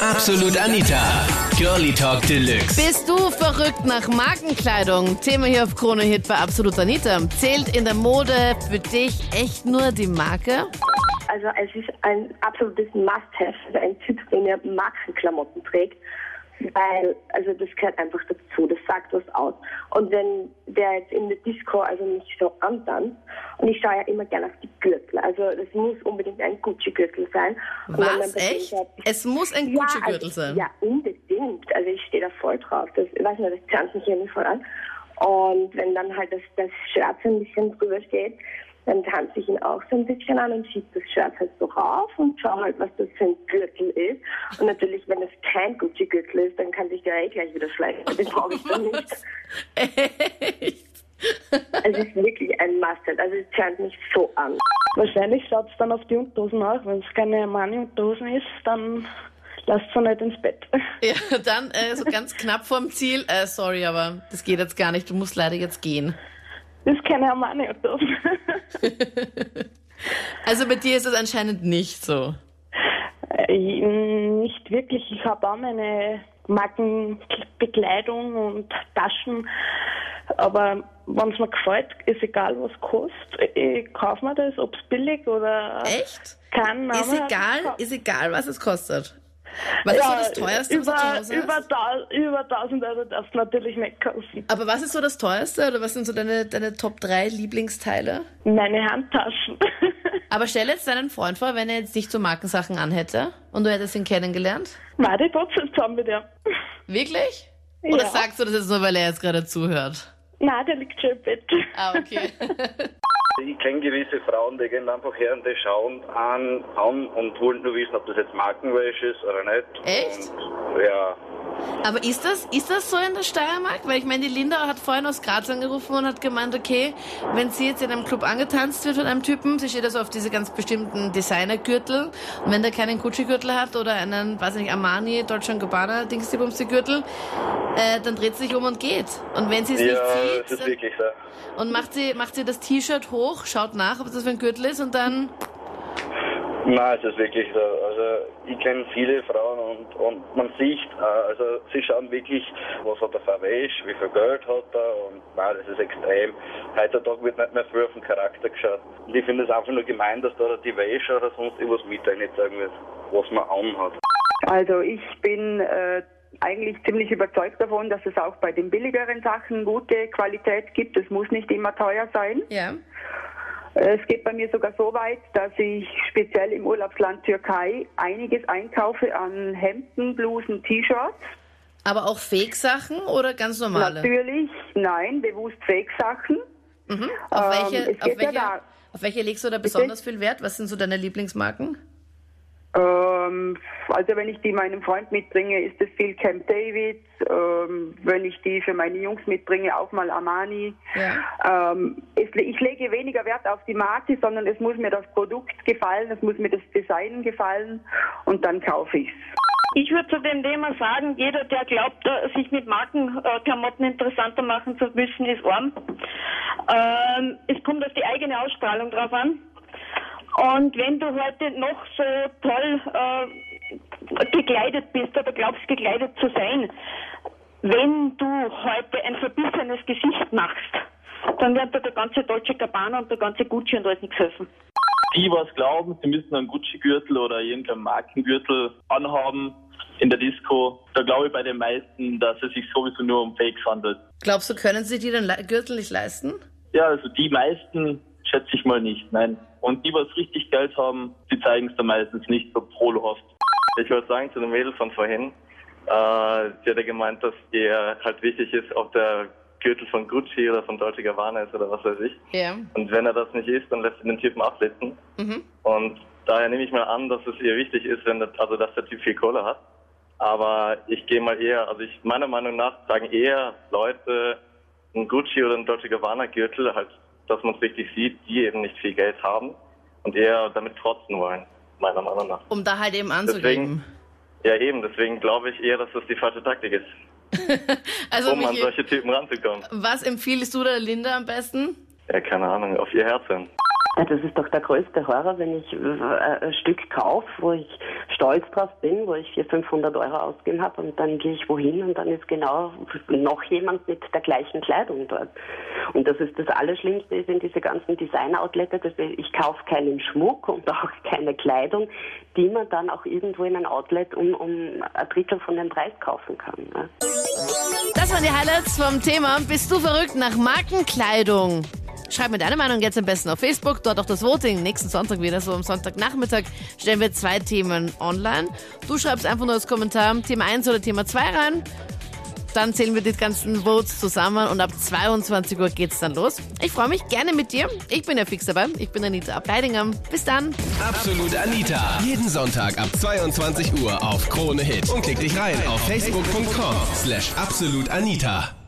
Absolut Anita. Girlie Talk Deluxe. Bist du verrückt nach Markenkleidung? Thema hier auf Krone Hit bei Absolut Anita. Zählt in der Mode für dich echt nur die Marke? Also es ist ein absolutes Must-Have für einen Typ, der Markenklamotten trägt. Weil, also das gehört einfach dazu, das sagt was aus. Und wenn der jetzt in der Disco also nicht so antanzt, und ich schaue ja immer gerne auf die Gürtel, also das muss unbedingt ein Gucci-Gürtel sein. Und Was? Echt? sagt- Es muss ein ja, Gucci-Gürtel also, sein. Ja, unbedingt. Also ich stehe da voll drauf. Das, ich weiß nicht, das zerrt mich irgendwie voll an. Und wenn dann halt das, das so ein bisschen drüber steht, dann tanze ich ihn auch so ein bisschen an und schiebe das Shirt halt so rauf und schaue halt, was das für ein Gürtel ist. Und natürlich, wenn es kein Gucci-Gürtel ist, dann kann sich der eh gleich wieder schleichen. Den brauche ich dann nicht. Echt? Also es ist wirklich ein Must-Have. Also es zerrt mich so an. Wahrscheinlich schaut es dann auf die Unterhosen auch. Wenn es keine Armani-Unterhosen ist, dann lasst es nicht ins Bett. Ja, dann äh, so ganz knapp vorm Ziel. Äh, sorry, aber das geht jetzt gar nicht. Du musst leider jetzt gehen. Das ist keine Armani-Unterhosen. Also bei dir ist es anscheinend nicht so. Äh, nicht wirklich. Ich habe auch meine Markenbekleidung und Taschen. Aber wenn es mir gefällt, ist egal, was kostet. Ich kaufe mir das, ob es billig oder Echt? Name Ist hat. egal, ist egal, was es kostet. Was ist so das teuerste, was du zu über, Hause über, hast? über 1000 Euro darfst du natürlich nicht kaufen. Aber was ist so das teuerste oder was sind so deine, deine Top 3 Lieblingsteile? Meine Handtaschen. Aber stell jetzt deinen Freund vor, wenn er jetzt nicht so Markensachen anhätte und du hättest ihn kennengelernt. Nein, die trotzdem zusammen mit ihm. Wirklich? Oder Ja. sagst du das jetzt nur, weil er jetzt gerade zuhört? Nein, der liegt schon im Bett. Ah, okay. Ich kenne gewisse Frauen, die gehen einfach her und die schauen an, an und wollen nur wissen, ob das jetzt Markenwäsche ist oder nicht. Echt? Und, ja. Aber ist das, ist das so in der Steiermark? Weil ich meine, die Linda hat vorhin aus Graz angerufen und hat gemeint, okay, wenn sie jetzt in einem Club angetanzt wird von einem Typen, sie steht also auf diese ganz bestimmten Designergürtel und wenn der keinen Gucci-Gürtel hat oder einen, weiß ich nicht, Armani, Dolce Gabbana, Dingsdibumsdi-Gürtel, äh, dann dreht sie sich um und geht. Und wenn sie es Ja, nicht sieht ist wirklich so. und macht sie, macht sie das T-Shirt hoch, schaut nach, ob das für ein Gürtel ist und dann, Nein, es ist wirklich so. Also ich kenne viele Frauen und, und man sieht, äh, also sie schauen wirklich, was hat er für eine Wäsche, wie viel Geld hat er und nein, das ist extrem. Heutzutage wird nicht mehr früher auf den Charakter geschaut. Und ich finde es einfach nur gemein, dass da die Wäsche oder sonst irgendwas mit nicht sagen wird, was man anhat. Also ich bin äh, eigentlich ziemlich überzeugt davon, dass es auch bei den billigeren Sachen gute Qualität gibt. Es muss nicht immer teuer sein. ja. Äh, Es geht bei mir sogar so weit, dass ich speziell im Urlaubsland Türkei einiges einkaufe an Hemden, Blusen, T-Shirts. Aber auch Fake-Sachen oder ganz normale? Natürlich, nein, bewusst Fake-Sachen. Mhm. Auf, Ähm, welche, es auf, ja welche, da- auf welche legst du da besonders viel Wert? Was sind so deine Lieblingsmarken? Ähm, also wenn ich die meinem Freund mitbringe, ist es viel Camp David. Ähm, wenn ich die für meine Jungs mitbringe, auch mal Armani. Ja. Ähm, es, ich lege weniger Wert auf die Marke, sondern es muss mir das Produkt gefallen, es muss mir das Design gefallen und dann kaufe ich's. Ich würde zu dem Thema sagen, jeder, der glaubt, äh, sich mit Markenklamotten interessanter machen zu müssen, ist arm. Ähm, es kommt auf die eigene Ausstrahlung drauf an. Und wenn du heute noch so toll äh, gekleidet bist oder glaubst, gekleidet zu sein, wenn du heute ein verbissenes Gesicht machst, dann wird dir der ganze Dolce Gabbana und der ganze Gucci und alles nichts helfen. die was glauben, sie müssen einen Gucci-Gürtel oder irgendeinen Markengürtel anhaben in der Disco. Da glaube ich bei den meisten, dass es sich sowieso nur um Fakes handelt. Glaubst du, können sie dir den Gürtel nicht leisten? Ja, also die meisten schätze ich mal nicht, nein. Und die, was richtig Geld haben, die zeigen es dann meistens nicht so prolohhaft. Ich wollte sagen zu dem Mädel von vorhin, äh, sie hat ja gemeint, dass ihr halt wichtig ist, ob der Gürtel von Gucci oder von Dolce Gabbana ist oder was weiß ich. Ja. Und wenn er das nicht ist, dann lässt sie den Typen absitzen. Mhm. Und daher nehme ich mal an, dass es ihr wichtig ist, wenn das, also dass der Typ viel Kohle hat. Aber ich gehe mal eher, also ich meiner Meinung nach sagen eher Leute ein Gucci oder ein Dolce Gabbana Gürtel, halt, dass man es wirklich sieht, die eben nicht viel Geld haben und eher damit trotzen wollen, meiner Meinung nach. Um da halt eben anzugeben. Ja eben, deswegen glaube ich eher, dass das die falsche Taktik ist, Also, um an Michi, solche Typen ranzukommen. was empfiehlst du der Linda am besten? Ja, keine Ahnung, auf ihr Herz hin. Das ist doch der größte Horror, wenn ich äh, ein Stück kaufe, wo ich stolz drauf bin, wo ich 400, 500 Euro ausgegeben habe und dann gehe ich wohin und dann ist genau noch jemand mit der gleichen Kleidung dort. Und das ist das Allerschlimmste, in diese ganzen Designer-Outlets, ich kaufe keinen Schmuck und auch keine Kleidung, die man dann auch irgendwo in ein Outlet um, um ein Drittel von dem Preis kaufen kann. Ne? Das waren die Highlights vom Thema. Bist du verrückt nach Markenkleidung? Schreib mir deine Meinung jetzt am besten auf Facebook, dort auch das Voting. Nächsten Sonntag wieder, so am Sonntagnachmittag, stellen wir zwei Themen online. Du schreibst einfach nur als Kommentar Thema 1 oder Thema 2 rein. Dann zählen wir die ganzen Votes zusammen und ab 22 Uhr geht's dann los. Ich freue mich gerne mit dir. Ich bin ja fix dabei. Ich bin Anita Ableidinger. Bis dann. Absolut Anita. Jeden Sonntag ab 22 Uhr auf Krone Hit. Und klick dich rein auf facebook.com slash absolutanita.